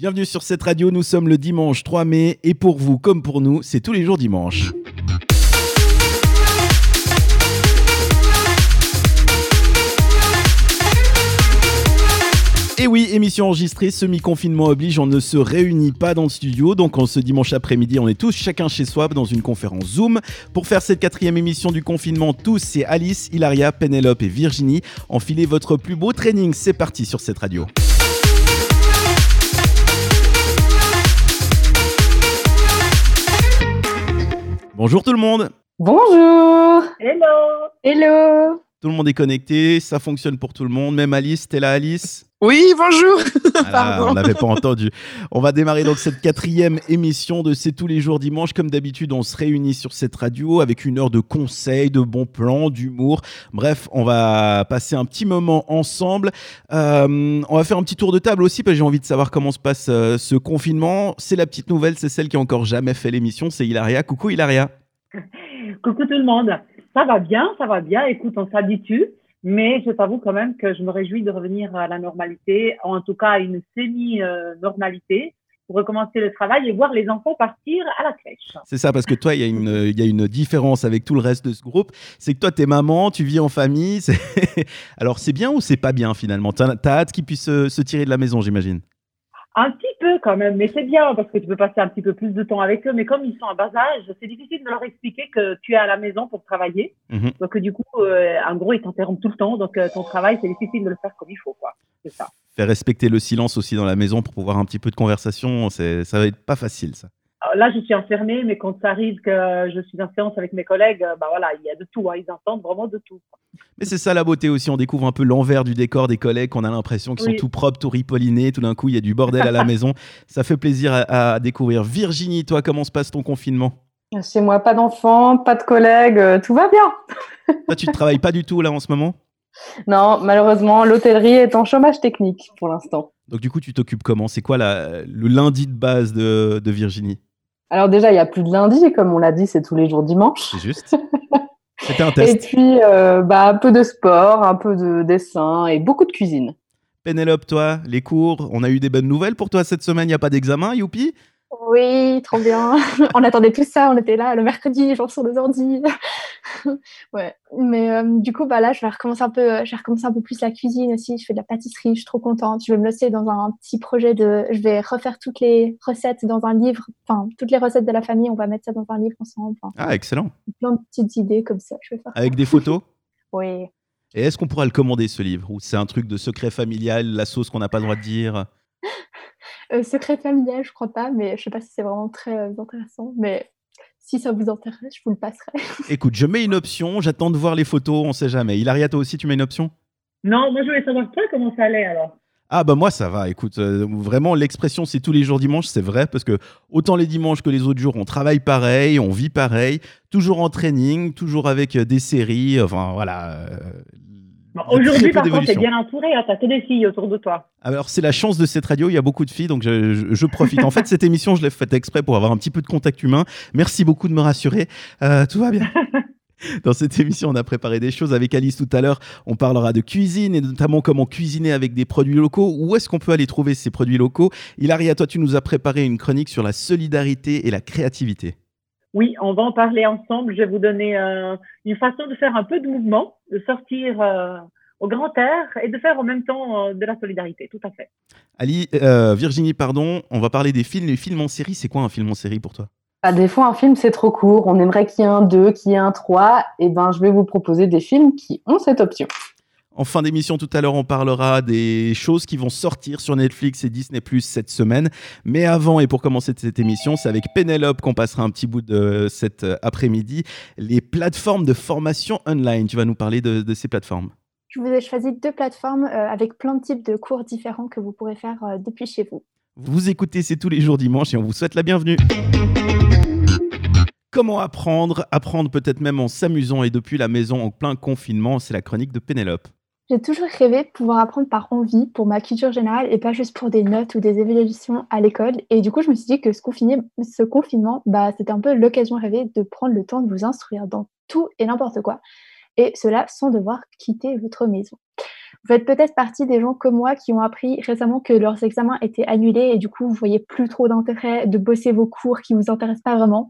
Bienvenue sur cette radio, nous sommes le dimanche 3 mai et pour vous comme pour nous, c'est tous les jours dimanche. Et oui, émission enregistrée, semi-confinement oblige, on ne se réunit pas dans le studio, donc en ce dimanche après-midi, on est tous chacun chez soi dans une conférence Zoom. Pour faire cette quatrième émission du confinement, tous, c'est Alice, Hilaria, Pénélope et Virginie. Enfilez votre plus beau training, c'est parti sur cette radio. Bonjour tout le monde. Bonjour. Hello. Hello Tout le monde est connecté, ça fonctionne pour tout le monde, même Alice, t'es là Alice Oui, bonjour Ah, on n'avait pas entendu. On va démarrer donc cette quatrième émission de C'est tous les jours dimanche. Comme d'habitude, on se réunit sur cette radio avec une heure de conseils, de bons plans, d'humour. Bref, on va passer un petit moment ensemble. Euh, on va faire un petit tour de table aussi parce que j'ai envie de savoir comment se passe euh, ce confinement. C'est la petite nouvelle, c'est celle qui a encore jamais fait l'émission, c'est Hilaria. Coucou Hilaria. Coucou tout le monde. Ça va bien, ça va bien. Écoute, on s'habitue. Mais je t'avoue quand même que je me réjouis de revenir à la normalité, en tout cas à une semi-normalité, pour recommencer le travail et voir les enfants partir à la crèche. C'est ça, parce que toi, il y, y a une différence avec tout le reste de ce groupe. C'est que toi, t'es maman, tu vis en famille. Alors, c'est bien ou c'est pas bien finalement? T'as t'as hâte qu'ils puissent se, se tirer de la maison, j'imagine? Un petit peu quand même, mais c'est bien parce que tu peux passer un petit peu plus de temps avec eux. Mais comme ils sont en bas âge, c'est difficile de leur expliquer que tu es à la maison pour travailler. Mhm. Donc du coup, euh, en gros, ils t'interrompent tout le temps. Donc euh, ton travail, c'est difficile de le faire comme il faut, quoi. C'est ça. Faire respecter le silence aussi dans la maison pour pouvoir un petit peu de conversation, c'est- ça va être pas facile ça. Là, je suis enfermée, mais quand ça arrive que je suis en séance avec mes collègues, euh, bah voilà, il y a de tout. Hein, ils entendent vraiment de tout. Mais c'est ça la beauté aussi, on découvre un peu l'envers du décor des collègues, qu'on a l'impression qu'ils Oui. sont tout propres, tout ripollinés, tout d'un coup il y a du bordel à la maison. Ça fait plaisir à, à découvrir. Virginie, toi, comment se passe ton confinement? Chez moi, pas d'enfants, pas de collègues, euh, tout va bien Toi, tu ne travailles pas du tout là en ce moment? Non, malheureusement, l'hôtellerie est en chômage technique pour l'instant. Donc du coup, tu t'occupes comment? C'est quoi la- le lundi de base de, de Virginie? Alors déjà, il n'y a plus de lundi, comme on l'a dit, c'est tous les jours dimanche. C'est juste C'était un Et test. puis, euh, bah, un peu de sport, un peu de dessin et beaucoup de cuisine. Pénélope, toi, les cours, on a eu des bonnes nouvelles pour toi cette semaine, il n'y a pas d'examen, youpi? Oui, trop bien. on attendait tout ça, on était là le mercredi, genre sur les ordi. ouais. Mais euh, du coup, bah là, je vais recommencer un peu, euh, je vais recommencer un peu plus la cuisine aussi. Je fais de la pâtisserie, je suis trop contente. Je vais me lancer dans un petit projet de, je vais refaire toutes les recettes dans un livre, enfin toutes les recettes de la famille, on va mettre ça dans un livre ensemble. Enfin, Ah, excellent. plein de petites idées comme ça. Je vais faire. Avec des photos Oui. Et est-ce qu'on pourra le commander ce livre? Ou c'est un truc de secret familial, la sauce qu'on n'a pas le droit de dire? Euh, secret familial, je crois pas, mais je sais pas si c'est vraiment très euh, intéressant. Mais si ça vous intéresse, je vous le passerai. Écoute, je mets une option, j'attends de voir les photos, on sait jamais. Hilaria, toi aussi, tu mets une option? Non, moi je voulais savoir toi comment ça allait alors? Ah bah moi ça va, écoute, euh, vraiment l'expression c'est tous les jours dimanche, c'est vrai, parce que autant les dimanches que les autres jours, on travaille pareil, on vit pareil, toujours en training, toujours avec des séries, enfin voilà. euh, Bon, très Aujourd'hui, par contre, t'es bien entouré. Hein, T'as que des filles autour de toi. Alors c'est la chance de cette radio, il y a beaucoup de filles, donc je, je- je profite. En fait, cette émission, je l'ai faite exprès pour avoir un petit peu de contact humain. Merci beaucoup de me rassurer, Euh, tout va bien. Dans cette émission, on a préparé des choses avec Alice tout à l'heure. On parlera de cuisine et notamment comment cuisiner avec des produits locaux. Où est-ce qu'on peut aller trouver ces produits locaux? Hilaria, toi, tu nous as préparé une chronique sur la solidarité et la créativité. Oui, on va en parler ensemble. Je vais vous donner euh, une façon de faire un peu de mouvement, de sortir euh, au grand air et de faire en même temps euh, de la solidarité. Tout à fait. Ali, euh, Virginie, pardon, on va parler des films. Les films en série, c'est quoi un film en série pour toi? Bah, des fois, un film, c'est trop court. On aimerait qu'il y ait un 2, qu'il y ait un 3. Et ben, je vais vous proposer des films qui ont cette option. En fin d'émission, tout à l'heure, on parlera des choses qui vont sortir sur Netflix et Disney Plus cette semaine. Mais avant, et pour commencer cette émission, c'est avec Pénélope qu'on passera un petit bout de cet après-midi. Les plateformes de formation online. Tu vas nous parler de, de ces plateformes. Je vous ai choisi deux plateformes euh, avec plein de types de cours différents que vous pourrez faire euh, depuis chez vous. Vous écoutez, c'est tous les jours dimanche et on vous souhaite la bienvenue. Comment apprendre? Apprendre peut-être même en s'amusant et depuis la maison en plein confinement, c'est la chronique de Pénélope. J'ai toujours rêvé de pouvoir apprendre par envie pour ma culture générale et pas juste pour des notes ou des évaluations à l'école. Et du coup, je me suis dit que ce, confinement, bah, c'était un peu l'occasion rêvée de prendre le temps de vous instruire dans tout et n'importe quoi. Et cela sans devoir quitter votre maison. faites peut-être partie des gens comme moi qui ont appris récemment que leurs examens étaient annulés et du coup, vous voyez plus trop d'intérêt de bosser vos cours qui vous intéressent pas vraiment.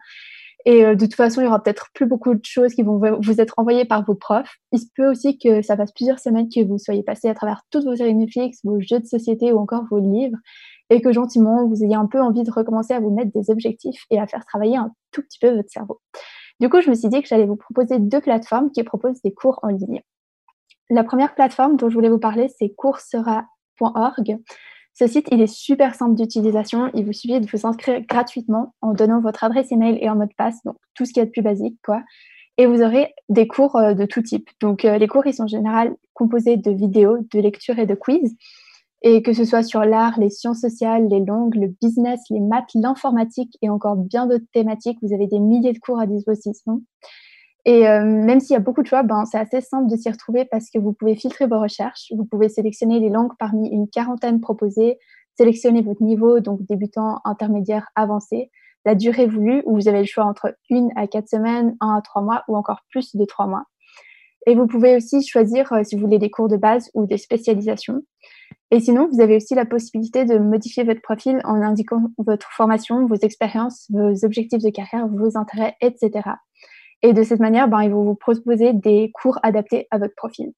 Et euh, de toute façon, il y aura peut-être plus beaucoup de choses qui vont vous être envoyées par vos profs. Il se peut aussi que ça fasse plusieurs semaines que vous soyez passé à travers toutes vos séries Netflix, vos jeux de société ou encore vos livres et que gentiment, vous ayez un peu envie de recommencer à vous mettre des objectifs et à faire travailler un tout petit peu votre cerveau. Du coup, je me suis dit que j'allais vous proposer deux plateformes qui proposent des cours en ligne. La première plateforme dont je voulais vous parler, c'est coursera.org. Ce site, il est super simple d'utilisation. Il vous suffit de vous inscrire gratuitement en donnant votre adresse email et un mot de passe, donc tout ce qui est de plus basique, quoi. Et vous aurez des cours euh, de tout type. Donc, euh, les cours, ils sont en général composés de vidéos, de lectures et de quiz. Et que ce soit sur l'art, les sciences sociales, les langues, le business, les maths, l'informatique et encore bien d'autres thématiques, vous avez des milliers de cours à disposition. Et euh, même s'il y a beaucoup de choix, ben, c'est assez simple de s'y retrouver parce que vous pouvez filtrer vos recherches, vous pouvez sélectionner les langues parmi une quarantaine proposées, sélectionner votre niveau, donc débutant, intermédiaire, avancé, la durée voulue, où vous avez le choix entre une à quatre semaines, un à trois mois ou encore plus de trois mois. Et vous pouvez aussi choisir euh, si vous voulez des cours de base ou des spécialisations. Et sinon, vous avez aussi la possibilité de modifier votre profil en indiquant votre formation, vos expériences, vos objectifs de carrière, vos intérêts, etc. Et de cette manière, ben, ils vont vous proposer des cours adaptés à votre profil.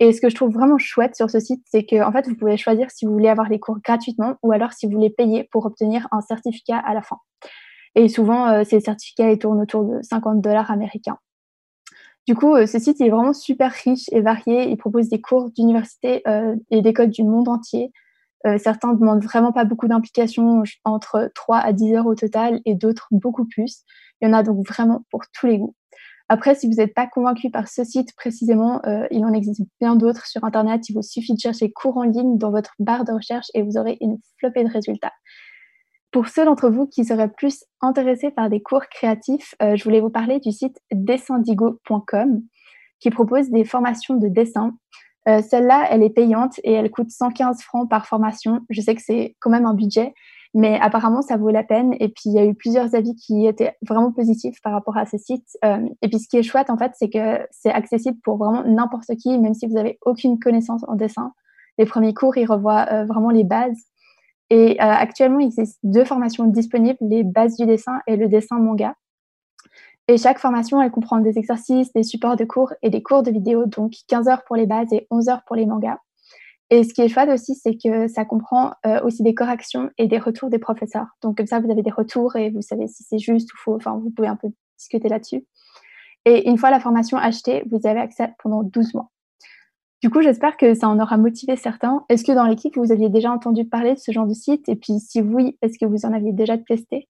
Et ce que je trouve vraiment chouette sur ce site, c'est que en fait, vous pouvez choisir si vous voulez avoir les cours gratuitement ou alors si vous voulez payer pour obtenir un certificat à la fin. Et souvent, euh, ces certificats ils tournent autour de 50 dollars américains. Du coup, euh, ce site est vraiment super riche et varié. Il propose des cours d'université euh, et d'écoles du monde entier. Certains demandent vraiment pas beaucoup d'implication, entre 3 à 10 heures au total, et d'autres beaucoup plus. Il y en a donc vraiment pour tous les goûts. Après, si vous n'êtes pas convaincu par ce site précisément, il en existe bien d'autres sur Internet. Il vous suffit de chercher cours en ligne dans votre barre de recherche et vous aurez une flopée de résultats. Pour ceux d'entre vous qui seraient plus intéressés par des cours créatifs, euh, je voulais vous parler du site dessindigo.com qui propose des formations de dessin. Euh, celle-là, elle est payante et elle coûte 115 francs par formation. Je sais que c'est quand même un budget, mais apparemment, ça vaut la peine. Et puis, il y a eu plusieurs avis qui étaient vraiment positifs par rapport à ce site. Euh, et puis, ce qui est chouette, en fait, c'est que c'est accessible pour vraiment n'importe qui, même si vous n'avez aucune connaissance en dessin. Les premiers cours, ils revoient vraiment les bases. Et euh, actuellement, il existe deux formations disponibles, les bases du dessin et le dessin manga. Et chaque formation, elle comprend des exercices, des supports de cours et des cours de vidéo, donc 15 heures pour les bases et 11 heures pour les mangas. Et ce qui est chouette aussi, c'est que ça comprend euh, aussi des corrections et des retours des professeurs. Donc comme ça, vous avez des retours et vous savez si c'est juste ou faux. Enfin, vous pouvez un peu discuter là-dessus. Et une fois la formation achetée, vous avez accès pendant 12 mois. Du coup, j'espère que ça en aura motivé certains. Est-ce que dans l'équipe, vous aviez déjà entendu parler de ce genre de site? Et puis, si oui, est-ce que vous en aviez déjà testé?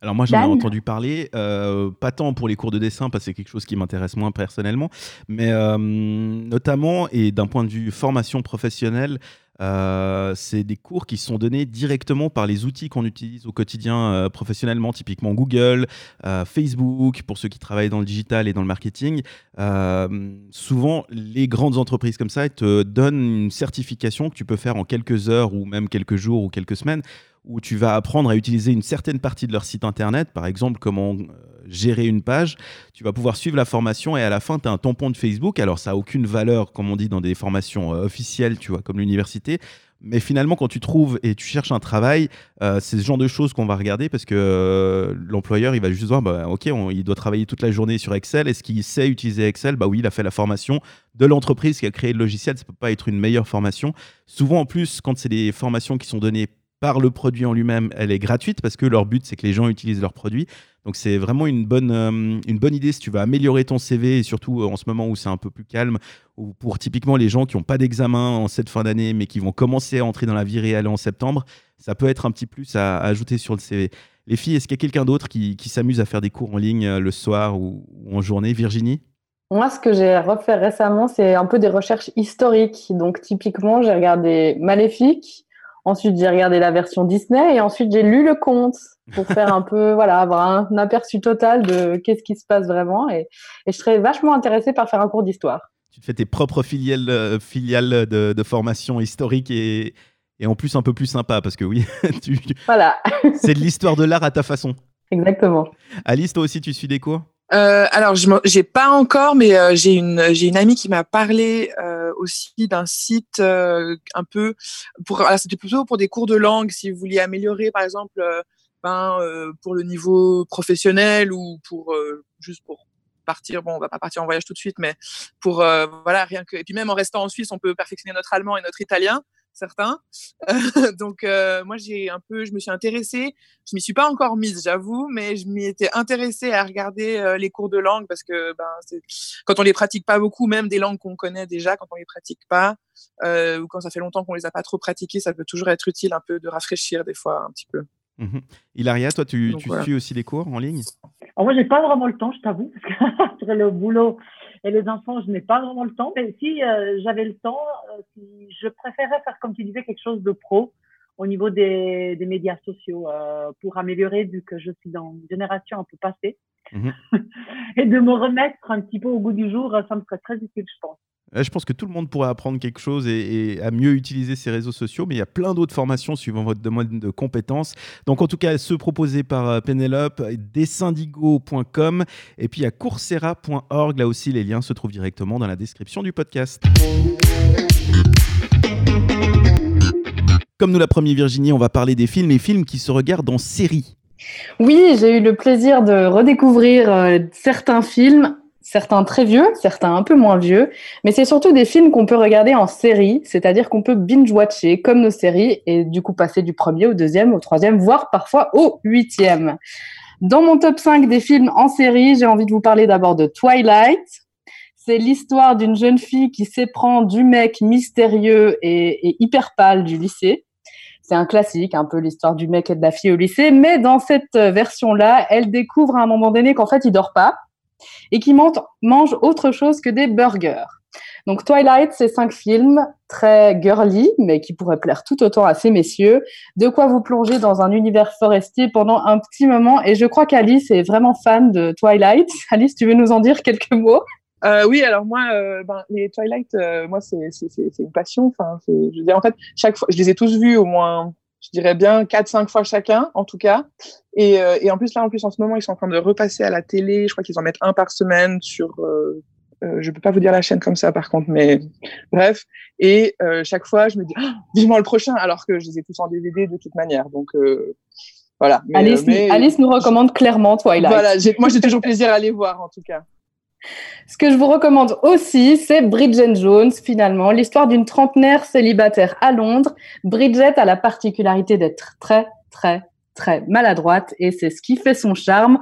Alors moi j'en ai entendu parler, euh, pas tant pour les cours de dessin parce que c'est quelque chose qui m'intéresse moins personnellement, mais euh, notamment et d'un point de vue formation professionnelle, euh, c'est des cours qui sont donnés directement par les outils qu'on utilise au quotidien euh, professionnellement, typiquement Google, euh, Facebook, pour ceux qui travaillent dans le digital et dans le marketing. souvent, les grandes entreprises comme ça te donnent une certification que tu peux faire en quelques heures ou même quelques jours ou quelques semaines où tu vas apprendre à utiliser une certaine partie de leur site internet, par exemple comment gérer une page, tu vas pouvoir suivre la formation et à la fin, tu as un tampon de Facebook. Alors, ça n'a aucune valeur, comme on dit, dans des formations euh, officielles, tu vois, comme l'université. Mais finalement, quand tu trouves et tu cherches un travail, euh, c'est ce genre de choses qu'on va regarder parce que euh, l'employeur, il va juste voir, bah, OK, il doit travailler toute la journée sur Excel. Est-ce qu'il sait utiliser Excel? Bah oui, il a fait la formation de l'entreprise qui a créé le logiciel. Ça peut pas être une meilleure formation. Souvent, en plus, quand c'est des formations qui sont données par le produit en lui-même, elle est gratuite parce que leur but, c'est que les gens utilisent leur produit. Donc c'est vraiment une bonne, euh, une bonne idée si tu veux améliorer ton CV et surtout euh, en ce moment où c'est un peu plus calme, ou pour typiquement les gens qui n'ont pas d'examen en cette fin d'année mais qui vont commencer à entrer dans la vie réelle en septembre, ça peut être un petit plus à, ajouter sur le CV. Les filles, est-ce qu'il y a quelqu'un d'autre qui, s'amuse à faire des cours en ligne euh, le soir ou, ou en journée? Virginie? Moi, ce que j'ai refait récemment, c'est un peu des recherches historiques. Donc, typiquement, j'ai regardé Maléfique, Ensuite, j'ai regardé la version Disney et ensuite j'ai lu le conte pour faire un peu, voilà, avoir un, aperçu total de qu'est-ce qui se passe vraiment. Et, je serais vachement intéressée par faire un cours d'histoire. Tu te fais tes propres filiales, euh, filiales de, formation historique et, et, en plus un peu plus sympa parce que oui, tu, voilà. c'est de l'histoire de l'art à ta façon. Exactement. Alice, toi aussi, tu suis des cours? Euh, alors, je n'ai pas encore, mais euh, j'ai une j'ai amie qui m'a parlé aussi d'un site un peu pour, c'était plutôt pour des cours de langue, si vous vouliez améliorer, par exemple, ben, pour le niveau professionnel ou pour juste pour partir. Bon, on va pas partir en voyage tout de suite, mais pour voilà rien que. Et puis même en restant en Suisse, on peut perfectionner notre allemand et notre italien certains. donc moi j'ai un peu, je me suis intéressée. Je m'y suis pas encore mise, j'avoue, mais je m'y étais intéressée à regarder les cours de langue parce que ben, quand on les pratique pas beaucoup, même des langues qu'on connaît déjà, quand on les pratique pas ou quand ça fait longtemps qu'on les a pas trop pratiquées, ça peut toujours être utile un peu de rafraîchir des fois un petit peu. Mmh Hilaria, toi, tu, tu suis aussi les cours en ligne? Alors Moi, j'ai pas vraiment le temps, je t'avoue, parce que entre le boulot et les enfants, je n'ai pas vraiment le temps. Mais si euh, j'avais le temps, euh, si je préférerais faire, comme tu disais, quelque chose de pro au niveau des, des médias sociaux euh, pour améliorer, vu que je suis dans une génération un peu passée. Mmh et de me remettre un petit peu au goût du jour, ça me serait très utile, je pense. Je pense que tout le monde pourrait apprendre quelque chose et, à mieux utiliser ces réseaux sociaux, mais il y a plein d'autres formations suivant votre domaine de compétences. Donc en tout cas, ceux proposés par euh, Penelope, dessindigo.com et puis à coursera.org. Là aussi, les liens se trouvent directement dans la description du podcast. Comme nous l'a promis Virginie, on va parler des films et films qui se regardent en série. Oui, j'ai eu le plaisir de redécouvrir euh, certains films certains très vieux, certains un peu moins vieux, mais c'est surtout des films qu'on peut regarder en série, c'est-à-dire qu'on peut binge-watcher comme nos séries et du coup passer du premier au deuxième, au troisième, voire parfois au huitième. Dans mon top 5 des films en série, j'ai envie de vous parler d'abord de Twilight. C'est l'histoire d'une jeune fille qui s'éprend du mec mystérieux et, et hyper pâle du lycée. C'est un classique, un peu l'histoire du mec et de la fille au lycée, mais dans cette version-là, elle découvre à un moment donné qu'en fait, il dort pas, et qui mange autre chose que des burgers. Donc Twilight, c'est cinq films très girly, mais qui pourraient plaire tout autant à ces messieurs. De quoi vous plonger dans un univers forestier pendant un petit moment. Et je crois qu'Alice est vraiment fan de Twilight. Alice, tu veux nous en dire quelques mots? Euh, oui, alors moi, euh, ben, les Twilight, euh, moi, c'est une passion. Enfin, je veux dire, en fait, chaque fois, je les ai tous vus au moins je dirais bien 4-5 fois chacun, en tout cas. Et, euh, et, en plus, là, en plus, en ce moment, ils sont en train de repasser à la télé. Je crois qu'ils en mettent un par semaine sur. Euh, euh, je peux pas vous dire la chaîne comme ça, par contre, mais bref. Et euh, chaque fois, je me dis, oh, vivement le prochain, alors que je les ai tous en DVD de toute manière. Donc voilà. Mais, Alice, Alice, nous recommande clairement Twilight. Voilà, moi, j'ai toujours plaisir à les voir, en tout cas. Ce que je vous recommande aussi, c'est Bridget Jones, finalement, l'histoire d'une trentenaire célibataire à Londres. Bridget a la particularité d'être très, très, très maladroite et c'est ce qui fait son charme.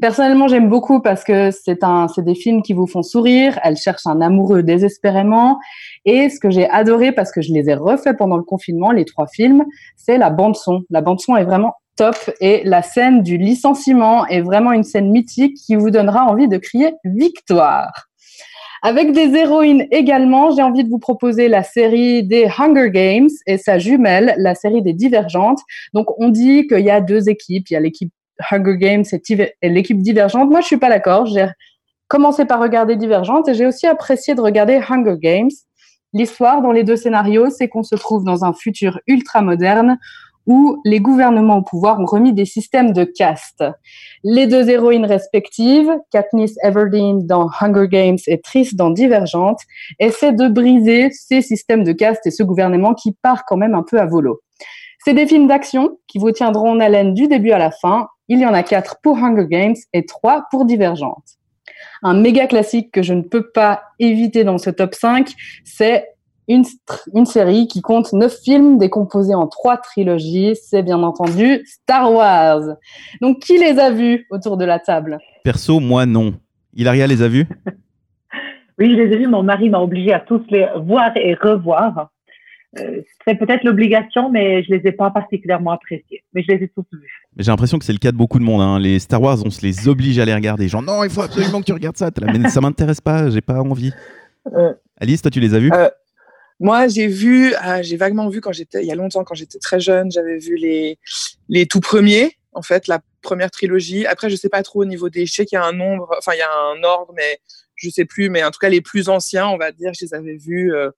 Personnellement, j'aime beaucoup parce que c'est c'est des films qui vous font sourire. Elle cherche un amoureux désespérément. Et ce que j'ai adoré parce que je les ai refaits pendant le confinement, les trois films, c'est la bande son. La bande son est vraiment top et la scène du licenciement est vraiment une scène mythique qui vous donnera envie de crier victoire. Avec des héroïnes également, j'ai envie de vous proposer la série des Hunger Games et sa jumelle, la série des Divergentes. Donc, on dit qu'il y a deux équipes. Il y a l'équipe Hunger Games et l'équipe Divergente. Moi, je suis pas d'accord. J'ai commencé par regarder Divergente et j'ai aussi apprécié de regarder Hunger Games. L'histoire dans les deux scénarios, c'est qu'on se trouve dans un futur ultra moderne où les gouvernements au pouvoir ont remis des systèmes de caste. Les deux héroïnes respectives, Katniss Everdeen dans Hunger Games et Triss dans Divergente, essaient de briser ces systèmes de caste et ce gouvernement qui part quand même un peu à volo. C'est des films d'action qui vous tiendront en haleine du début à la fin. Il y en a quatre pour Hunger Games et trois pour Divergente. Un méga classique que je ne peux pas éviter dans ce top 5, c'est une, une, série qui compte neuf films décomposés en trois trilogies. C'est bien entendu Star Wars. Donc, qui les a vus autour de la table? Perso, moi non. Hilaria les a vus? Oui, je les ai vus. Mon mari m'a obligé à tous les voir et revoir. Euh, c'est peut-être l'obligation, mais je les ai pas particulièrement appréciés. Mais je les ai tous vus. J'ai l'impression que c'est le cas de beaucoup de monde. Hein. Les Star Wars, on se les oblige à les regarder. Genre, non, il faut absolument que tu regardes ça. Mais ça m'intéresse pas, j'ai pas envie. Euh, Alice, toi, tu les as vus? euh, moi, j'ai vu, ah, j'ai vaguement vu quand j'étais, il y a longtemps, quand j'étais très jeune, j'avais vu les, les tout premiers, en fait, la première trilogie. Après, je sais pas trop au niveau des, je sais qu'il y a un nombre, enfin, il y a un ordre, mais je sais plus. Mais en tout cas, les plus anciens, on va dire, je les avais vus euh,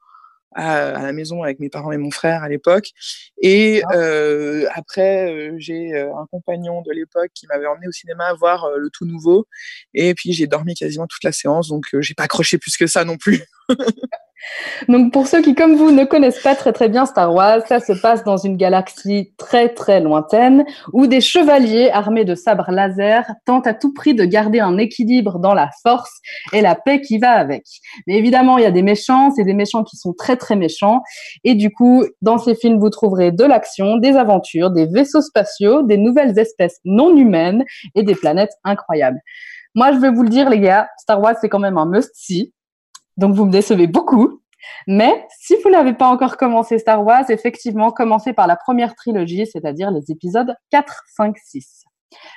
à, la maison avec mes parents et mon frère à l'époque. Et ah. euh, après, euh, j'ai un compagnon de l'époque qui m'avait emmené au cinéma voir le tout nouveau. Et puis, j'ai dormi quasiment toute la séance, donc j'ai pas accroché plus que ça non plus. Donc pour ceux qui, comme vous, ne connaissent pas très très bien Star Wars, ça se passe dans une galaxie très très lointaine où des chevaliers armés de sabres laser tentent à tout prix de garder un équilibre dans la force et la paix qui va avec. Mais évidemment, il y a des méchants, c'est des méchants qui sont très très méchants. Et du coup, dans ces films, vous trouverez de l'action, des aventures, des vaisseaux spatiaux, des nouvelles espèces non humaines et des planètes incroyables. Moi, je vais vous le dire, les gars, Star Wars, c'est quand même un must-see. Donc, vous me décevez beaucoup. Mais si vous n'avez pas encore commencé Star Wars, effectivement, commencez par la première trilogie, c'est-à-dire les épisodes 4, 5, 6.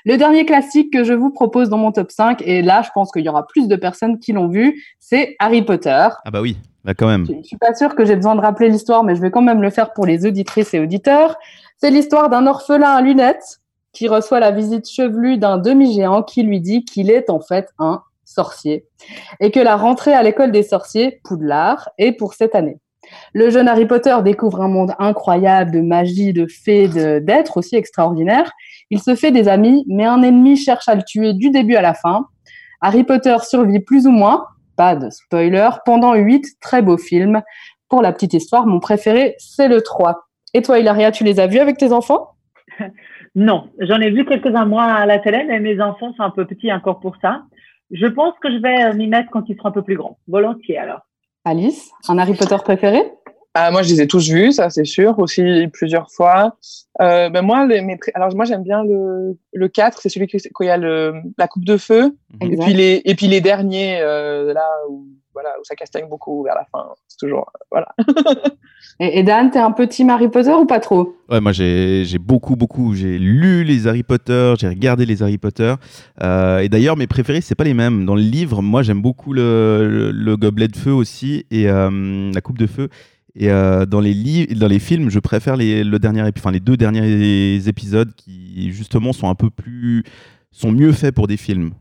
Le dernier classique que je vous propose dans mon top 5, et là, je pense qu'il y aura plus de personnes qui l'ont vu, c'est Harry Potter. Ah bah oui, là quand même. Je ne suis pas sûre que j'ai besoin de rappeler l'histoire, mais je vais quand même le faire pour les auditrices et auditeurs. C'est l'histoire d'un orphelin à lunettes qui reçoit la visite chevelue d'un demi-géant qui lui dit qu'il est en fait un sorcier et que la rentrée à l'école des sorciers, Poudlard, est pour cette année. Le jeune Harry Potter découvre un monde incroyable de magie, de fées, d'êtres aussi extraordinaires. Il se fait des amis, mais un ennemi cherche à le tuer du début à la fin. Harry Potter survit plus ou moins, pas de spoiler, pendant huit très beaux films. Pour la petite histoire, mon préféré, c'est le 3. Et toi, Hilaria, tu les as vus avec tes enfants? Non, j'en ai vu quelques-uns moi à la télé, mais mes enfants sont un peu petits encore pour ça. Je pense que je vais m'y mettre quand ils seront un peu plus grands. Volontiers alors. Alice, un Harry Potter préféré? Ah, moi, je les ai tous vus, ça c'est sûr, aussi plusieurs fois. Euh, ben moi, les, mes, alors moi j'aime bien le, le 4, c'est celui qui il y a le, la coupe de feu, et puis les, et puis les derniers euh, là où voilà où ça castagne beaucoup vers la fin. C'est toujours euh, voilà. et, et, Dan, t'es un petit Harry Potter ou pas trop? Ouais, moi j'ai beaucoup beaucoup, j'ai lu les Harry Potter, j'ai regardé les Harry Potter, euh, et d'ailleurs mes préférés c'est pas les mêmes. Dans le livre, moi j'aime beaucoup le, le, gobelet de feu aussi et euh, la coupe de feu. Et euh, dans, les dans les films, je préfère les, le dernier, enfin, les deux derniers épisodes qui, justement, sont un peu plus. sont mieux faits pour des films.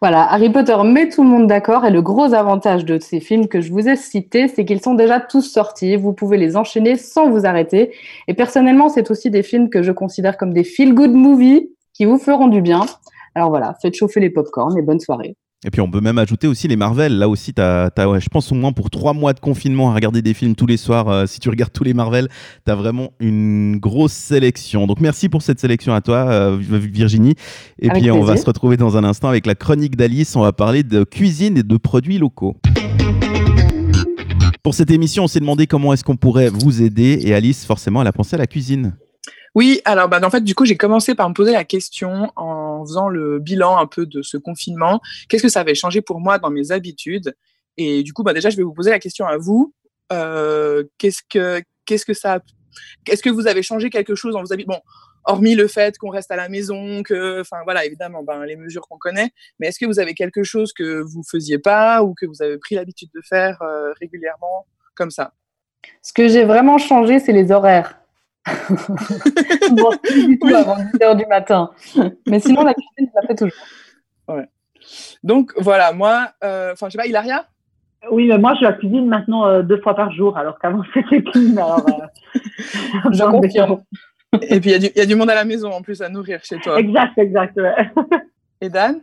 Voilà, Harry Potter met tout le monde d'accord et le gros avantage de ces films que je vous ai cités, c'est qu'ils sont déjà tous sortis. Vous pouvez les enchaîner sans vous arrêter. Et personnellement, c'est aussi des films que je considère comme des feel-good movies qui vous feront du bien. Alors voilà, faites chauffer les popcorns et bonne soirée. Et puis on peut même ajouter aussi les Marvel. Là aussi, tu as, je pense au moins pour trois mois de confinement à regarder des films tous les soirs. Euh, si tu regardes tous les Marvel, tu as vraiment une grosse sélection. Donc merci pour cette sélection à toi, euh, Virginie. Et puis on va se retrouver dans un instant avec la chronique d'Alice. On va parler de cuisine et de produits locaux. Pour cette émission, on s'est demandé comment est-ce qu'on pourrait vous aider. Et Alice, forcément, elle a pensé à la cuisine. Oui, alors bah, en fait, du coup, j'ai commencé par me poser la question en faisant le bilan un peu de ce confinement. Qu'est-ce que ça avait changé pour moi dans mes habitudes? Et du coup, bah, déjà, je vais vous poser la question à vous. Euh, qu'est-ce que qu'est-ce que ça Est-ce que vous avez changé quelque chose dans vos habitudes Bon, hormis le fait qu'on reste à la maison, que, enfin voilà, évidemment, ben, les mesures qu'on connaît. Mais est-ce que vous avez quelque chose que vous faisiez pas ou que vous avez pris l'habitude de faire euh, régulièrement comme ça? Ce que j'ai vraiment changé, c'est les horaires bon, du tout avant 10 heures du matin. Mais sinon, la cuisine, ça fait toujours. Ouais. Donc, voilà, moi, euh, enfin, euh, je sais pas, Hilaria Oui, mais moi, je la cuisine maintenant euh, deux fois par jour, alors qu'avant, c'était clean. Alors, euh, je confirme. Et puis, il y, y, a du monde à la maison, en plus, à nourrir chez toi. Exact, exact. Ouais. Et Dan?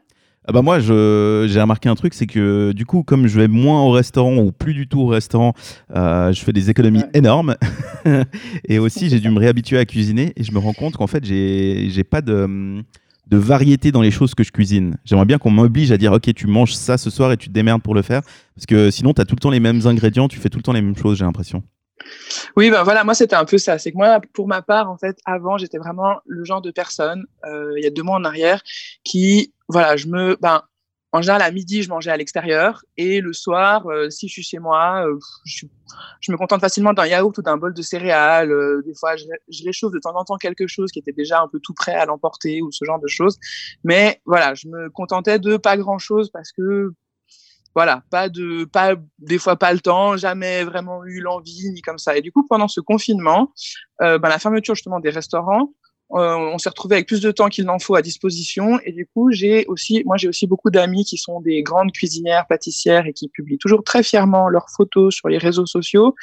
Ah bah moi, j'ai remarqué un truc, c'est que du coup, comme je vais moins au restaurant ou plus du tout au restaurant, euh, je fais des économies énormes. et aussi, j'ai dû me réhabituer à cuisiner et je me rends compte qu'en fait, j'ai pas de, de variété dans les choses que je cuisine. J'aimerais bien qu'on m'oblige à dire, ok, tu manges ça ce soir et tu te démerdes pour le faire. Parce que sinon, tu as tout le temps les mêmes ingrédients, tu fais tout le temps les mêmes choses, j'ai l'impression. Oui, ben voilà, moi c'était un peu ça. C'est que moi, pour ma part, en fait, avant, j'étais vraiment le genre de personne, euh, il y a deux mois en arrière, qui voilà, je me, ben, en général, à midi, je mangeais à l'extérieur et le soir, euh, si je suis chez moi, euh, je, me contente facilement d'un yaourt ou d'un bol de céréales. Euh, des fois, je, je, réchauffe de temps en temps quelque chose qui était déjà un peu tout prêt à l'emporter ou ce genre de choses. Mais voilà, je me contentais de pas grand chose parce que voilà, pas de, pas des fois pas le temps, jamais vraiment eu l'envie ni comme ça. Et du coup, pendant ce confinement, ben, la fermeture justement des restaurants, euh, on s'est retrouvé avec plus de temps qu'il n'en faut à disposition. Et du coup, j'ai aussi, moi, j'ai aussi beaucoup d'amis qui sont des grandes cuisinières, pâtissières et qui publient toujours très fièrement leurs photos sur les réseaux sociaux.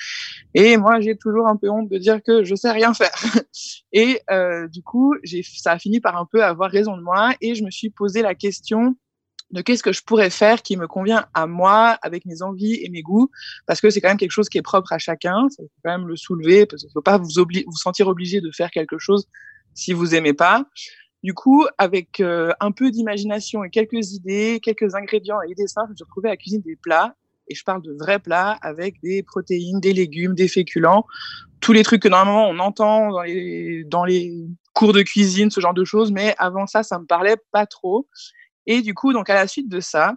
Et moi, j'ai toujours un peu honte de dire que je sais rien faire. Et euh, du coup, j'ai, ça a fini par un peu avoir raison de moi. Et je me suis posé la question de qu'est-ce que je pourrais faire qui me convient à moi, avec mes envies et mes goûts, parce que c'est quand même quelque chose qui est propre à chacun. Ça faut quand même le soulever, parce qu'il ne faut pas vous, vous sentir obligé de faire quelque chose si vous aimez pas. Du coup, avec euh, un peu d'imagination et quelques idées, quelques ingrédients et des simples, je me suis retrouvée à cuisiner des plats. Et je parle de vrais plats avec des protéines, des légumes, des féculents, tous les trucs que normalement on entend dans les, dans les cours de cuisine, ce genre de choses. Mais avant ça, ça me parlait pas trop. Et du coup, donc à la suite de ça,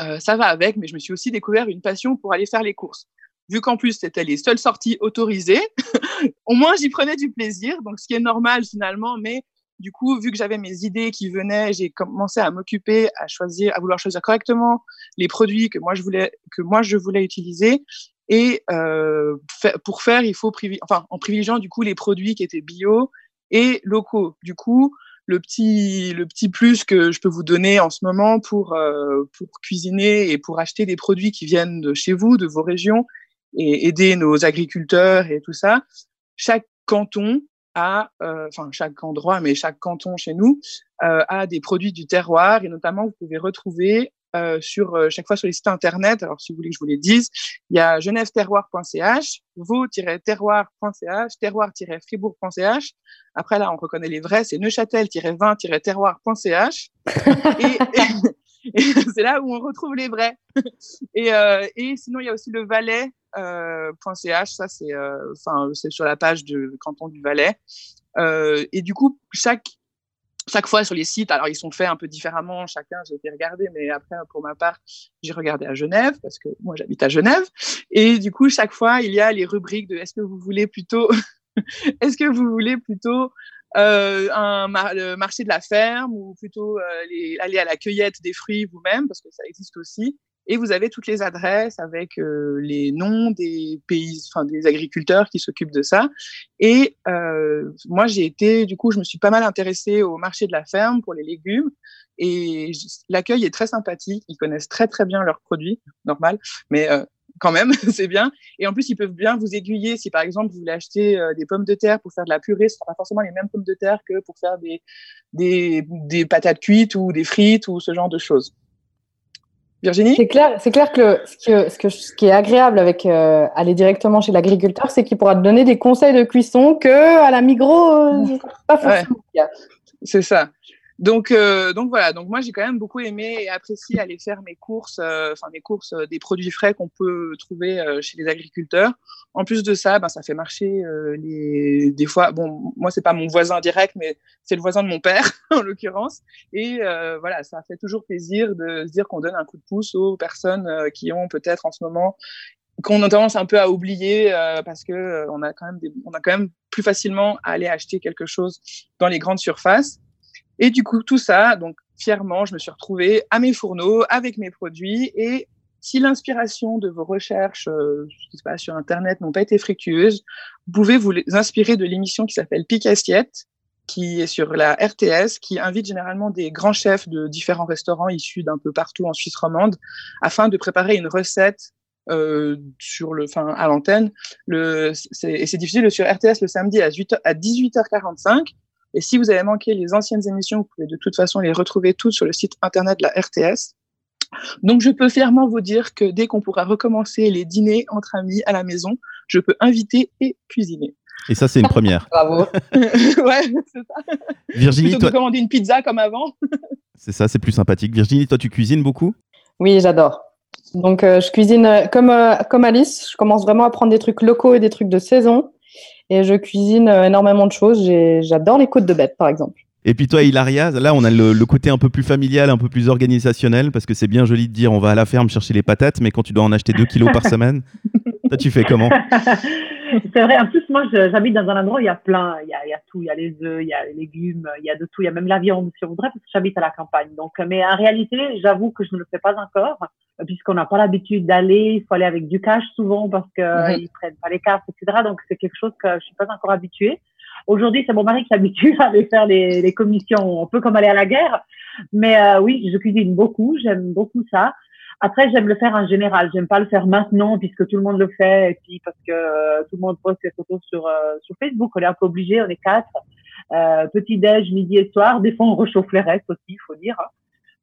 euh, ça va avec, mais je me suis aussi découvert une passion pour aller faire les courses. Vu qu'en plus c'était les seules sorties autorisées, au moins j'y prenais du plaisir, donc ce qui est normal finalement, mais du coup, vu que j'avais mes idées qui venaient, j'ai commencé à m'occuper, à choisir, à vouloir choisir correctement les produits que moi je voulais, que moi je voulais utiliser. Et euh, pour faire, il faut enfin, en privilégiant du coup les produits qui étaient bio et locaux. Du coup, le petit, le petit plus que je peux vous donner en ce moment pour, euh, pour cuisiner et pour acheter des produits qui viennent de chez vous, de vos régions, et aider nos agriculteurs et tout ça. Chaque canton a, euh, enfin chaque endroit, mais chaque canton chez nous euh, a des produits du terroir et notamment vous pouvez retrouver euh, sur euh, chaque fois sur les sites internet. Alors, si vous voulez que je vous les dise, il y a genève-terroir.ch, vaux-terroir.ch, terroir-fribourg.ch. Après, là, on reconnaît les vrais, c'est neuchâtel-20-terroir.ch. et, et, c'est là où on retrouve les vrais. et, euh, et sinon, il y a aussi le Valais.ch, euh, ça c'est enfin c'est sur la page du canton du Valais. et du coup, chaque chaque fois sur les sites, alors ils sont faits un peu différemment, chacun, j'ai été regarder, mais après, pour ma part, j'ai regardé à Genève, parce que moi, j'habite à Genève. Et du coup, chaque fois, il y a les rubriques de est-ce que vous voulez plutôt, est-ce que vous voulez plutôt euh, un le marché de la ferme ou plutôt euh, aller à la cueillette des fruits vous-même, parce que ça existe aussi. Et vous avez toutes les adresses avec euh, les noms des pays, enfin des agriculteurs qui s'occupent de ça. Et euh, moi, j'ai été, du coup, je me suis pas mal intéressée au marché de la ferme pour les légumes. Et l'accueil est très sympathique. Ils connaissent très très bien leurs produits, normal, mais euh, quand même, c'est bien. Et en plus, ils peuvent bien vous aiguiller. Si par exemple vous voulez acheter euh, des pommes de terre pour faire de la purée, ce sera pas forcément les mêmes pommes de terre que pour faire des, des, des patates cuites ou des frites ou ce genre de choses. Virginie C'est clair, c'est clair que ce, que, ce, que, ce qui est agréable avec euh, aller directement chez l'agriculteur, c'est qu'il pourra te donner des conseils de cuisson que à la Migros, euh, pas forcément. C'est ça. Donc, euh, donc voilà. Donc moi, j'ai quand même beaucoup aimé et apprécié aller faire mes courses, euh, enfin mes courses euh, des produits frais qu'on peut trouver chez les agriculteurs. En plus de ça, ben ça fait marcher les des fois. Bon, moi c'est pas mon voisin direct, mais c'est le voisin de mon père en l'occurrence. Et voilà, ça fait toujours plaisir de se dire qu'on donne un coup de pouce aux personnes qui ont peut-être en ce moment qu'on a tendance un peu à oublier parce que on a quand même des, on a quand même plus facilement à aller acheter quelque chose dans les grandes surfaces. Et du coup, tout ça, donc fièrement, je me suis retrouvée à mes fourneaux avec mes produits. Et si l'inspiration de vos recherches euh, je sais pas, sur Internet n'ont pas été fructueuses, vous pouvez vous inspirer de l'émission qui s'appelle Pic Assiette, qui est sur la RTS, qui invite généralement des grands chefs de différents restaurants issus d'un peu partout en Suisse romande, afin de préparer une recette euh, sur le, fin, à l'antenne. Et c'est difficile sur RTS le samedi à, 8, à 18h45. Et si vous avez manqué les anciennes émissions, vous pouvez de toute façon les retrouver toutes sur le site internet de la RTS. Donc, je peux fièrement vous dire que dès qu'on pourra recommencer les dîners entre amis à la maison, je peux inviter et cuisiner. Et ça, c'est une première. Bravo. ouais, c'est ça. Virginie, Plutôt toi... que commander une pizza comme avant. c'est ça, c'est plus sympathique. Virginie, toi, tu cuisines beaucoup? Oui, j'adore. Donc, euh, je cuisine euh, comme, euh, comme Alice. Je commence vraiment à prendre des trucs locaux et des trucs de saison. Et je cuisine euh, énormément de choses. J'adore les côtes de bête, par exemple. Et puis toi, Hilaria, là, on a le, côté un peu plus familial, un peu plus organisationnel, parce que c'est bien joli de dire on va à la ferme chercher les patates, mais quand tu dois en acheter 2 kilos par semaine, toi, tu fais comment C'est vrai. En plus, moi, j'habite dans un endroit où il y a plein, il y a, il y a tout, il y a les œufs, il y a les légumes, il y a de tout, il y a même la viande si on voudrait, parce que j'habite à la campagne. Donc, mais en réalité, j'avoue que je ne le fais pas encore, puisqu'on n'a pas l'habitude d'aller. Il faut aller avec du cash souvent parce qu'ils mm ils prennent pas les cartes, etc. Donc, c'est quelque chose que je suis pas encore habituée. Aujourd'hui, c'est mon mari qui s'habitue à aller faire les, les, commissions, un peu comme aller à la guerre. Mais euh, oui, je cuisine beaucoup, j'aime beaucoup ça. Après, j'aime le faire en général. J'aime pas le faire maintenant puisque tout le monde le fait et puis parce que euh, tout le monde poste les photos sur euh, sur Facebook. On est un peu obligé, on est quatre. Euh, petit déj, midi et soir. Des fois, on rechauffe les restes aussi, il faut dire.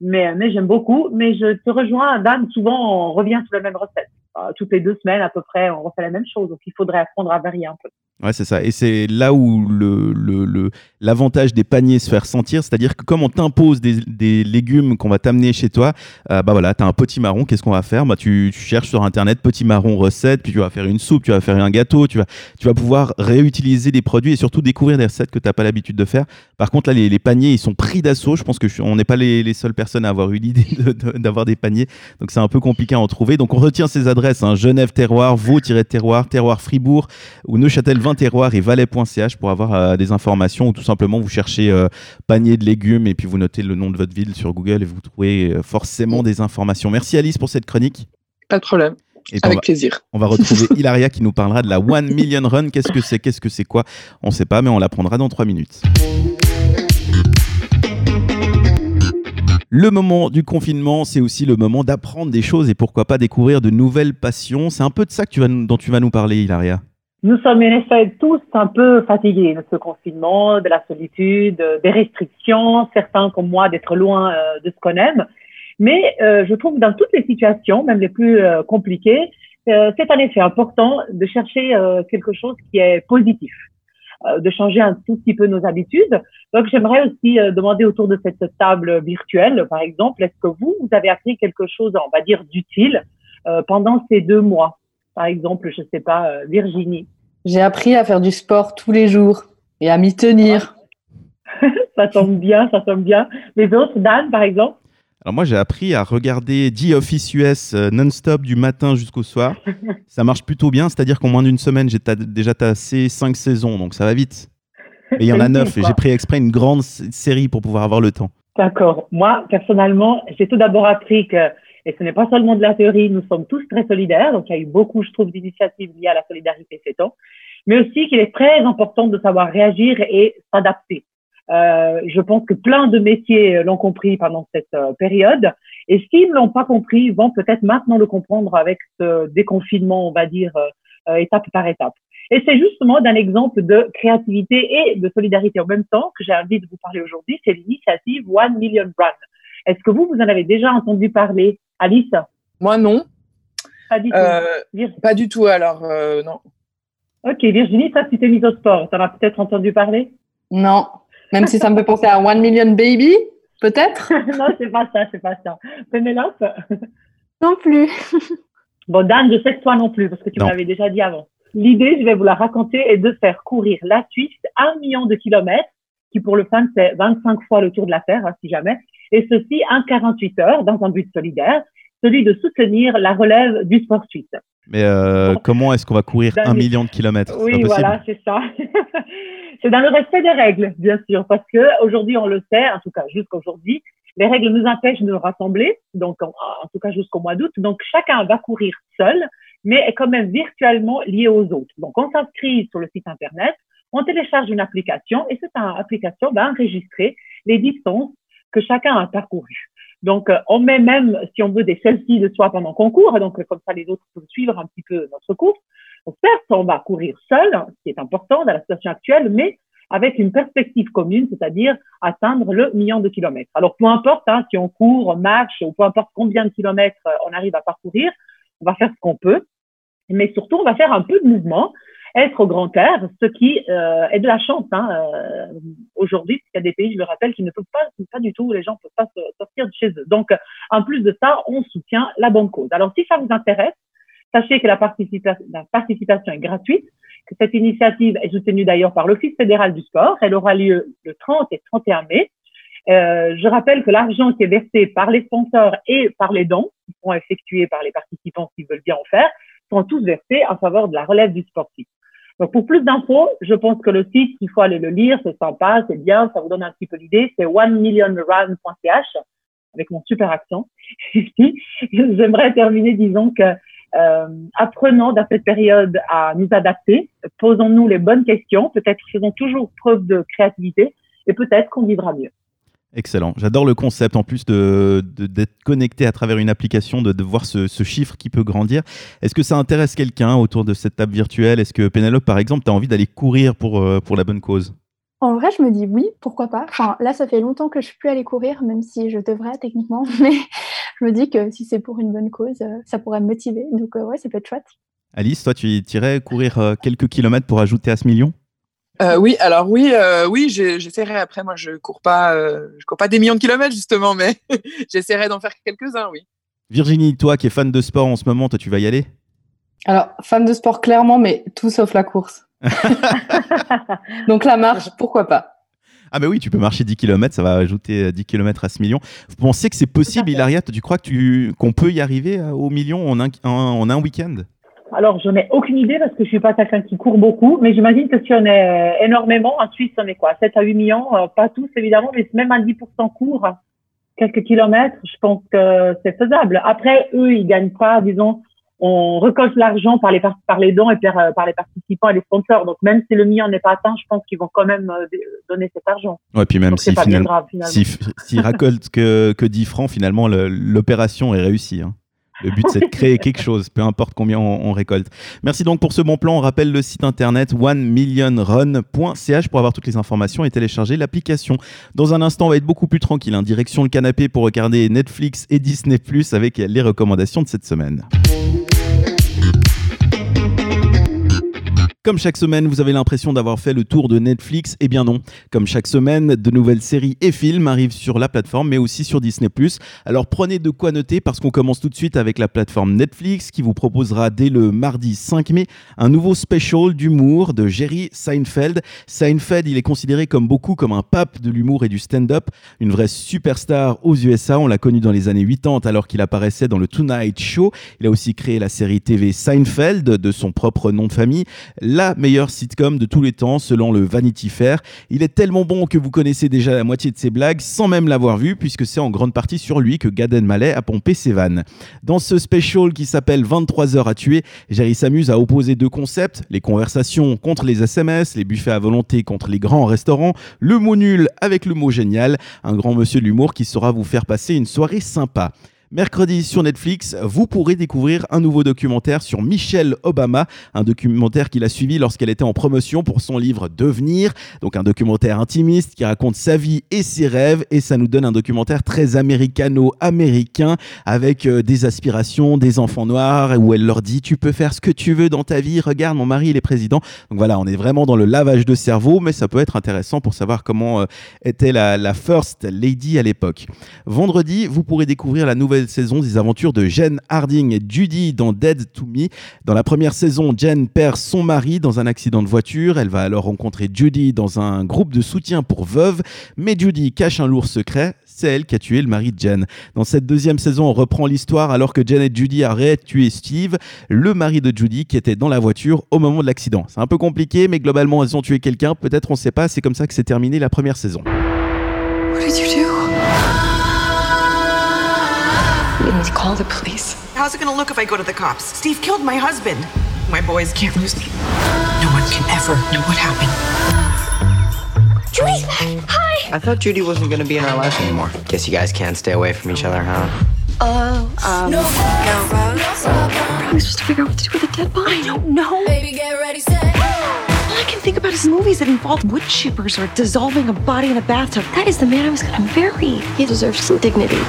Mais, mais j'aime beaucoup. Mais je te rejoins, Dan, souvent on revient sur la même recette. Euh, toutes les deux semaines à peu près, on refait la même chose. Donc il faudrait apprendre à varier un peu. Ouais, c'est ça. Et c'est là où le, le, l'avantage des paniers se fait ressentir. C'est-à-dire que comme on t'impose des, des légumes qu'on va t'amener chez toi, euh, bah voilà, tu as un petit marron, qu'est-ce qu'on va faire? Bah tu, tu, cherches sur Internet petit marron recette, puis tu vas faire une soupe, tu vas faire un gâteau, tu vas, tu vas pouvoir réutiliser des produits et surtout découvrir des recettes que tu n'as pas l'habitude de faire. Par contre, là, les, les paniers, ils sont pris d'assaut. Je pense que on n'est pas les, les, seules personnes à avoir eu l'idée d'avoir des paniers. Donc c'est un peu compliqué à en trouver. Donc on retient ces adresses hein, Genève Terroir, Vaud-Terroir, Terroir Fribourg ou Neuchâtel 20 Terroir et Valais .ch pour avoir euh, des informations ou tout simplement vous cherchez euh, panier de légumes et puis vous notez le nom de votre ville sur Google et vous trouvez euh, forcément des informations. Merci Alice pour cette chronique. Pas de problème. Avec plaisir. On va retrouver Hilaria qui nous parlera de la One Million Run. Qu'est-ce que c'est? Qu'est-ce que c'est quoi? On ne sait pas, mais on l'apprendra dans trois minutes. Le moment du confinement, c'est aussi le moment d'apprendre des choses et pourquoi pas découvrir de nouvelles passions. C'est un peu de ça dont tu vas nous parler, Hilaria. Nous sommes en effet tous un peu fatigués de ce confinement, de la solitude, des restrictions, certains comme moi d'être loin euh, de ce qu'on aime. Mais euh, je trouve que dans toutes les situations, même les plus euh, compliquées, c'est en effet important de chercher quelque chose qui est positif, de changer un tout petit peu nos habitudes. Donc j'aimerais aussi demander autour de cette table virtuelle, par exemple, est-ce que vous, vous avez appris quelque chose, on va dire, d'utile pendant ces deux mois? Par exemple, je sais pas, euh, Virginie J'ai appris à faire du sport tous les jours et à m'y tenir. ça tombe bien, ça tombe bien. Les autres, Dan, par exemple? Alors moi j'ai appris à regarder The Office US euh, non-stop du matin jusqu'au soir. ça marche plutôt bien, c'est-à-dire qu'en moins d'une semaine j'ai déjà tassé cinq saisons, donc ça va vite. Mais il y en a neuf et j'ai pris exprès une grande série pour pouvoir avoir le temps. D'accord. Moi personnellement j'ai tout d'abord appris que et ce n'est pas seulement de la théorie, nous sommes tous très solidaires, donc il y a eu beaucoup, je trouve, d'initiatives liées à la solidarité ces temps, mais aussi qu'il est très important de savoir réagir et s'adapter. Euh, je pense que plein de métiers l'ont compris pendant cette euh, période, et s'ils ne l'ont pas compris, vont peut-être maintenant le comprendre avec ce déconfinement, on va dire, euh, étape par étape. Et c'est justement d'un exemple de créativité et de solidarité en même temps que j'ai envie de vous parler aujourd'hui, c'est l'initiative One Million Run. Est-ce que vous, vous en avez déjà entendu parler Alice? Moi, non. Pas du tout. Euh, pas du tout, alors, euh, non. Ok, Virginie, toi, tu t'es mise au sport. Tu en as peut-être entendu parler? Non. Même si ça me fait penser à One Million Baby, peut-être Non, c'est pas ça, c'est pas ça. Pénélope Non plus. bon, Dan, je sais que toi non plus, parce que tu m'avais déjà dit avant. L'idée, je vais vous la raconter, est de faire courir la Suisse un million de kilomètres, qui pour le fun, c'est 25 fois le tour de la Terre, hein, si jamais, et ceci en 48 heures dans un but solidaire, celui de soutenir la relève du sport suisse. Mais euh, comment est-ce qu'on va courir un million de kilomètres? Oui, voilà, c'est ça. c'est dans le respect des règles, bien sûr, parce que aujourd'hui, on le sait, en tout cas jusqu'à aujourd'hui, les règles nous empêchent de nous rassembler, donc en, tout cas jusqu'au mois d'août. Donc chacun va courir seul, mais est quand même virtuellement lié aux autres. Donc on s'inscrit sur le site internet, on télécharge une application et cette application va enregistrer les distances que chacun a parcouru. Donc, euh, on met même, si on veut, des selfies de soi pendant qu'on court, donc comme ça les autres peuvent suivre un petit peu notre course. Certes, on va courir seul, ce qui est important dans la situation actuelle, mais avec une perspective commune, c'est-à-dire atteindre le million de kilomètres. Alors, peu importe hein, si on court, on marche, ou peu importe combien de kilomètres euh, on arrive à parcourir, on va faire ce qu'on peut, mais surtout, on va faire un peu de mouvement être au grand air, ce qui euh, est de la chance hein, euh, aujourd'hui, parce qu'il y a des pays, je le rappelle, qui ne peuvent pas, pas du tout, les gens ne peuvent pas sortir de chez eux. Donc, en plus de ça, on soutient la bonne cause. Alors, si ça vous intéresse, sachez que la, participation est gratuite, que cette initiative est soutenue d'ailleurs par l'Office fédéral du sport. Elle aura lieu le 30 et 31 mai. Euh, je rappelle que l'argent qui est versé par les sponsors et par les dons, qui seront effectués par les participants qui veulent bien en faire, sont tous versés en faveur de la relève du sportif. Donc, pour plus d'infos, je pense que le site, il faut aller le lire, c'est sympa, c'est bien, ça vous donne un petit peu l'idée, c'est onemillionrun.ch avec mon super accent. J'aimerais terminer, disons que euh, apprenons dans cette période à nous adapter, posons-nous les bonnes questions, peut-être faisons toujours preuve de créativité et peut-être qu'on vivra mieux. Excellent. J'adore le concept en plus d'être de, connecté à travers une application, de, de voir ce, ce, chiffre qui peut grandir. Est-ce que ça intéresse quelqu'un autour de cette table virtuelle? Est-ce que Pénélope, par exemple, tu as envie d'aller courir pour, euh, pour la bonne cause? En vrai, je me dis oui, pourquoi pas. Enfin, là, ça fait longtemps que je suis plus allée courir, même si je devrais techniquement. Mais je me dis que si c'est pour une bonne cause, euh, ça pourrait me motiver. Donc, euh, ouais, ça peut être chouette. Alice, toi, tu irais courir euh, quelques kilomètres pour ajouter à ce million? Euh, oui, alors oui, euh, oui, j'essaierai. Après, moi, je cours pas, euh, je cours pas des millions de kilomètres justement, mais j'essaierai d'en faire quelques-uns, oui. Virginie, toi qui es fan de sport en ce moment, toi, tu vas y aller? Alors, fan de sport clairement, mais tout sauf la course. Donc la marche, pourquoi pas? Ah, mais oui, tu peux marcher 10 km, ça va ajouter euh, 10 km à ce million. Vous pensez que c'est possible, fait. Hilaria Tu crois que tu- qu'on peut y arriver euh, au million en un, en- en un week-end? Alors, je n'ai aucune idée parce que je suis pas quelqu'un qui court beaucoup, mais j'imagine que si on est euh, énormément, en Suisse, on est quoi? 7 à 8 millions, euh, pas tous évidemment, mais même à 10% court, quelques kilomètres, je pense que c'est faisable. Après, eux, ils gagnent pas, disons, on récolte l'argent par les, par, les dons et par, euh, par les participants et les sponsors. Donc, même si le million n'est pas atteint, je pense qu'ils vont quand même euh, donner cet argent. Ouais, puis même si finalement. grave, finalement. S'ils s'ils récoltent que, que 10 francs, finalement, le- l'opération est réussie. hein. Le but, c'est de créer quelque chose, peu importe combien on, on récolte. Merci donc pour ce bon plan. On rappelle le site internet onemillionrun.ch pour avoir toutes les informations et télécharger l'application. Dans un instant, on va être beaucoup plus tranquille. hein. Direction le canapé pour regarder Netflix et Disney Plus avec les recommandations de cette semaine. Comme chaque semaine, vous avez l'impression d'avoir fait le tour de Netflix Eh bien non. Comme chaque semaine, de nouvelles séries et films arrivent sur la plateforme, mais aussi sur Disney+. Alors prenez de quoi noter parce qu'on commence tout de suite avec la plateforme Netflix qui vous proposera dès le mardi 5 mai un nouveau special d'humour de Jerry Seinfeld. Seinfeld, il est considéré comme beaucoup comme un pape de l'humour et du stand-up, une vraie superstar aux USA. On l'a connu dans les années 80 alors qu'il apparaissait dans le Tonight Show. Il a aussi créé la série TV Seinfeld de son propre nom de famille la meilleure sitcom de tous les temps selon le Vanity Fair. Il est tellement bon que vous connaissez déjà la moitié de ses blagues sans même l'avoir vu puisque c'est en grande partie sur lui que Gad Elmaleh a pompé ses vannes. Dans ce special qui s'appelle 23 heures à tuer, Jerry s'amuse à opposer deux concepts, les conversations contre les SMS, les buffets à volonté contre les grands restaurants, le mot nul avec le mot génial, un grand monsieur de l'humour qui saura vous faire passer une soirée sympa. Mercredi sur Netflix, vous pourrez découvrir un nouveau documentaire sur Michelle Obama, un documentaire qu'il a suivi lorsqu'elle était en promotion pour son livre Devenir, donc un documentaire intimiste qui raconte sa vie et ses rêves, et ça nous donne un documentaire très américano-américain avec euh, des aspirations, des enfants noirs, où elle leur dit tu peux faire ce que tu veux dans ta vie, regarde mon mari il est président. Donc voilà, on est vraiment dans le lavage de cerveau, mais ça peut être intéressant pour savoir comment euh, était la, la First Lady à l'époque. Vendredi, vous pourrez découvrir la nouvelle saison des aventures de Jen Harding et Judy dans Dead to Me. Dans la première saison, Jen perd son mari dans un accident de voiture. Elle va alors rencontrer Judy dans un groupe de soutien pour veuves. Mais Judy cache un lourd secret. C'est elle qui a tué le mari de Jen. Dans cette deuxième saison, on reprend l'histoire alors que Jen et Judy arrêtent tué Steve, le mari de Judy qui était dans la voiture au moment de l'accident. C'est un peu compliqué, mais globalement, elles ont tué quelqu'un. Peut-être, on sait pas. C'est comme ça que s'est terminée la première saison. We need to call the police. How's it gonna look if I go to the cops? Steve killed my husband. My boys can't lose me. No one can ever know what happened. Judy's back. Hi. I thought Judy wasn't gonna be in our life anymore. Guess you guys can't stay away from each other, huh? Oh, um, no. How are we supposed to figure out what to do with a dead body? I don't know. Baby, get ready, set. All I can think about is movies that involve wood chippers or dissolving a body in a bathtub. That is the man I was gonna marry. He deserves some dignity.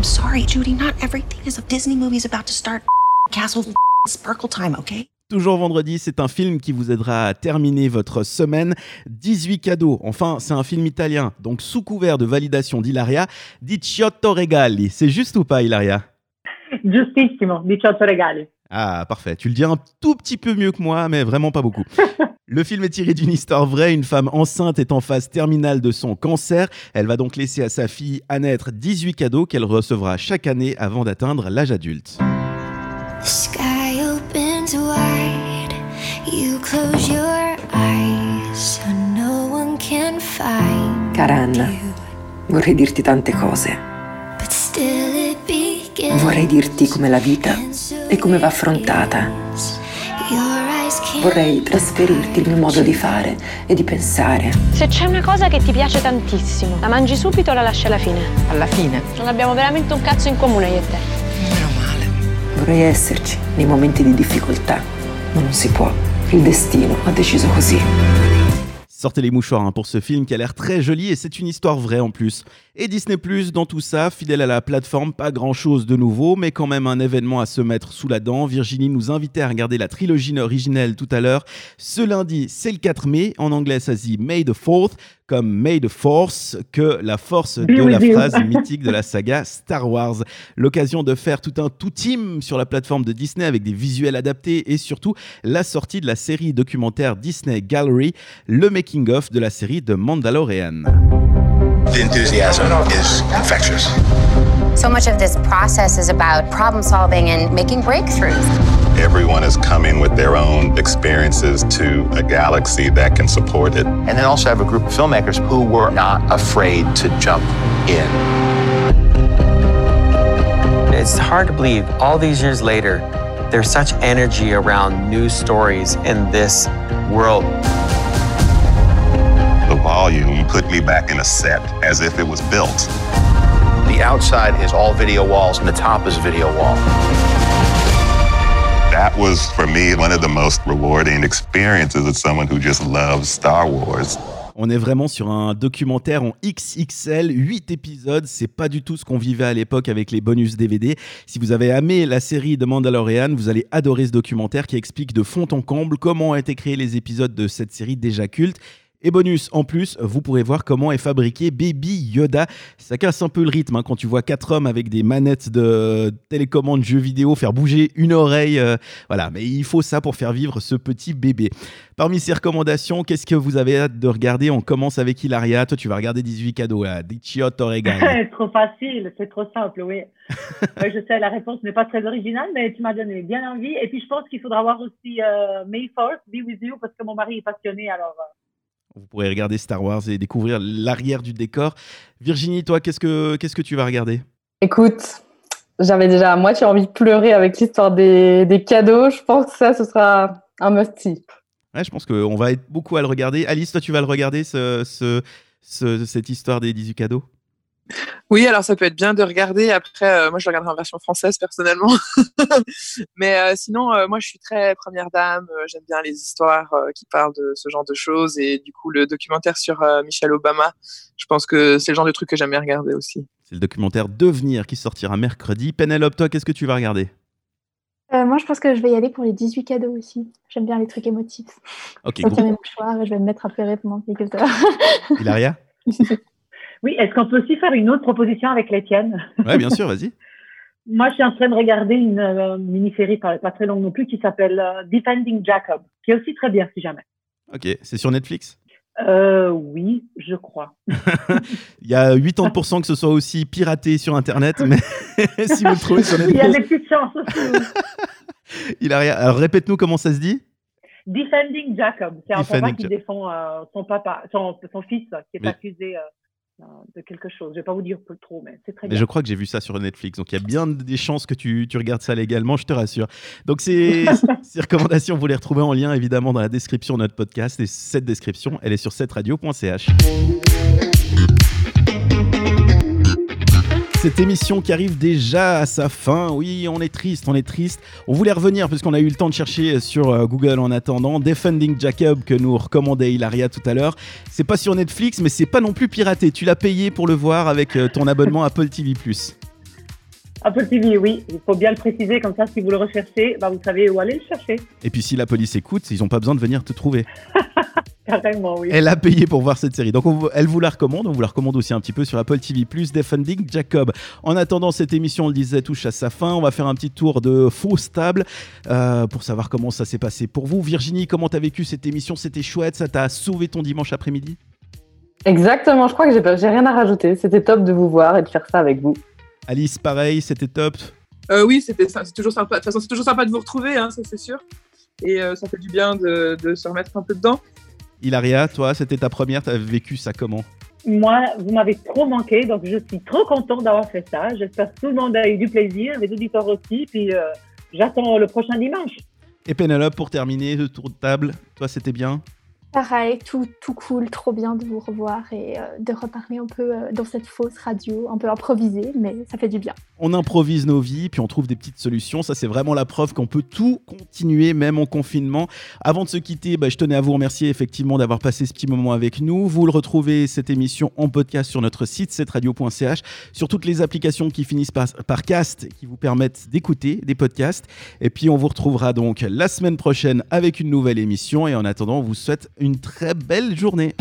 I'm sorry, Judy. Not everything is a Disney movie's about to start. Castle Sparkle time, okay? Toujours vendredi, c'est un film qui vous aidera à terminer votre semaine. 18 cadeaux. Enfin, c'est un film italien. Donc, sous couvert de validation d'Hilaria, Diciotto Regali. C'est juste ou pas, Hilaria? Giustissimo, 18 regali. Ah, parfait. Tu le dis un tout petit peu mieux que moi, mais vraiment pas beaucoup. Le film est tiré d'une histoire vraie. Une femme enceinte est en phase terminale de son cancer. Elle va donc laisser à sa fille à naître 18 cadeaux qu'elle recevra chaque année avant d'atteindre l'âge adulte. Sky opens wide. You close your eyes so no one can find Cara Anna, vorrei dirti tante cose. Vorrei dirti come la vita e come va affrontata. Vorrei trasferirti il mio modo di fare e di pensare. Se c'è una cosa che ti piace tantissimo, la mangi subito o la lasci alla fine? Alla fine. Non abbiamo veramente un cazzo in comune io e te. Meno male. Vorrei esserci nei momenti di difficoltà, ma non si può. Il destino ha deciso così. Sortez les mouchoirs hein, pour ce film qui a l'air très joli et c'est une histoire vraie en plus. Et Disney Plus dans tout ça, fidèle à la plateforme, pas grand chose de nouveau, mais quand même un événement à se mettre sous la dent. Virginie nous invitait à regarder la trilogie originelle tout à l'heure. Ce lundi, c'est le 4 mai. En anglais, ça dit May the 4th, comme May the Force, que la force de la phrase mythique de la saga Star Wars. L'occasion de faire tout un tout team sur la plateforme de Disney avec des visuels adaptés et surtout la sortie de la série documentaire Disney Gallery, le making-of de la série de Mandalorian. The enthusiasm is infectious. So much of this process is about problem solving and making breakthroughs. Everyone is coming with their own experiences to a galaxy that can support it. And then also have a group of filmmakers who were not afraid to jump in. It's hard to believe all these years later, there's such energy around new stories in this world. The volume put me back in a set as if it was built. The outside is all video walls and the top is video wall. That was, for me, one of the most rewarding experiences as someone who just loves Star Wars. On est vraiment sur un documentaire en XXL, 8 épisodes, c'est pas du tout ce qu'on vivait à l'époque avec les bonus DVD. Si vous avez aimé la série de Mandalorian, vous allez adorer ce documentaire qui explique de fond en comble comment ont été créés les épisodes de cette série déjà culte. Et bonus, en plus, vous pourrez voir comment est fabriqué Baby Yoda. Ça casse un peu le rythme hein, quand tu vois quatre hommes avec des manettes de télécommande jeux vidéo faire bouger une oreille. euh, voilà, mais il faut ça pour faire vivre ce petit bébé. Parmi ces recommandations, qu'est-ce que vous avez hâte de regarder? On commence avec Hilaria. Toi, tu vas regarder 18 cadeaux là. Dichio Torregan. trop facile, c'est trop simple, oui. Ouais, je sais, la réponse n'est pas très originale, mais tu m'as donné bien envie. Et puis, je pense qu'il faudra voir aussi euh, May Force, Be With You, parce que mon mari est passionné, alors... euh, Vous pourrez regarder Star Wars et découvrir l'arrière du décor. Virginie, toi, qu'est-ce que qu'est-ce que tu vas regarder? Écoute, j'avais déjà à moitié envie de pleurer avec l'histoire des, des cadeaux. Je pense que ça, ce sera un must-see. Ouais, je pense qu'on va être beaucoup à le regarder. Alice, toi, tu vas le regarder, ce, ce- ce- cette histoire des 18 cadeaux? Oui, alors ça peut être bien de regarder. Après, euh, moi, je le regarderai en version française personnellement. Mais euh, sinon, euh, moi, je suis très première dame. J'aime bien les histoires euh, qui parlent de ce genre de choses. Et du coup, le documentaire sur euh, Michelle Obama, je pense que c'est le genre de truc que j'aime bien regarder aussi. C'est le documentaire Devenir qui sortira mercredi. Pénélope, toi, qu'est-ce que tu vas regarder? Euh, moi, je pense que je vais y aller pour les 18 cadeaux aussi. J'aime bien les trucs émotifs. Ok, Donc, il y a gros. mes mouchoirs et je vais me mettre à pleurer pendant quelques heures. Hilaria Oui, est-ce qu'on peut aussi faire une autre proposition avec l'Étienne Ouais, bien sûr, vas-y. Moi, je suis en train de regarder une euh, mini-série pas, pas très longue non plus qui s'appelle euh, Defending Jacob, qui est aussi très bien si jamais. Ok, c'est sur Netflix? Euh, oui, je crois. Il y a 80% que ce soit aussi piraté sur Internet, mais si vous le trouvez sur Il y a Netflix. des petites chances aussi. Hilaria, alors répète-nous comment ça se dit? Defending Jacob, c'est un papa qui défend son papa, son, son fils qui est Mais- accusé de quelque chose. Je vais pas vous dire trop, mais c'est très Mais bien. je crois que j'ai vu ça sur Netflix, donc il y a bien des chances que tu, tu regardes ça légalement, je te rassure. Donc ces, ces recommandations, vous les retrouvez en lien évidemment dans la description de notre podcast, et cette description, elle est sur cetteradio.ch. Cette émission qui arrive déjà à sa fin, oui, on est triste, on est triste. On voulait revenir puisqu'on a eu le temps de chercher sur euh, Google en attendant. Defending Jacob que nous recommandait Hilaria tout à l'heure. C'est pas sur Netflix, mais c'est pas non plus piraté. Tu l'as payé pour le voir avec euh, ton abonnement Apple TV+. Apple TV, oui, il faut bien le préciser, comme ça, si vous le recherchez, bah, vous savez où aller le chercher. Et puis si la police écoute, ils n'ont pas besoin de venir te trouver. Carrément, oui. Elle a payé pour voir cette série. Donc on elle vous la recommande, on vous la recommande aussi un petit peu sur Apple TV+, Defending Jacob. En attendant, cette émission, on le disait, touche à sa fin. On va faire un petit tour de fausse table euh, pour savoir comment ça s'est passé pour vous. Virginie, comment t'as vécu cette émission? C'était chouette, ça t'a sauvé ton dimanche après-midi? Exactement, je crois que j'ai rien à rajouter. C'était top de vous voir et de faire ça avec vous. Alice, pareil, c'était top. Euh, oui, c'était ça- c'est toujours sympa. De toute façon, c'est toujours sympa de vous retrouver, hein, ça c'est sûr. Et euh, ça fait du bien de, de se remettre un peu dedans. Hilaria, toi, c'était ta première, t'as vécu ça comment Moi, vous m'avez trop manqué, donc je suis trop contente d'avoir fait ça. J'espère que tout le monde a eu du plaisir, les auditeurs aussi, puis euh, j'attends le prochain dimanche. Et Pénélope, pour terminer, le tour de table, toi, c'était bien Pareil, tout, tout cool, trop bien de vous revoir et euh, de reparler un peu euh, dans cette fausse radio, un peu improvisée, mais ça fait du bien. On improvise nos vies, puis on trouve des petites solutions. Ça, c'est vraiment la preuve qu'on peut tout continuer, même en confinement. Avant de se quitter, bah, je tenais à vous remercier effectivement d'avoir passé ce petit moment avec nous. Vous le retrouvez, cette émission, en podcast sur notre site, cetteradio.ch, sur toutes les applications qui finissent par, par cast, qui vous permettent d'écouter des podcasts. Et puis, on vous retrouvera donc la semaine prochaine avec une nouvelle émission. Et en attendant, on vous souhaite une très belle journée.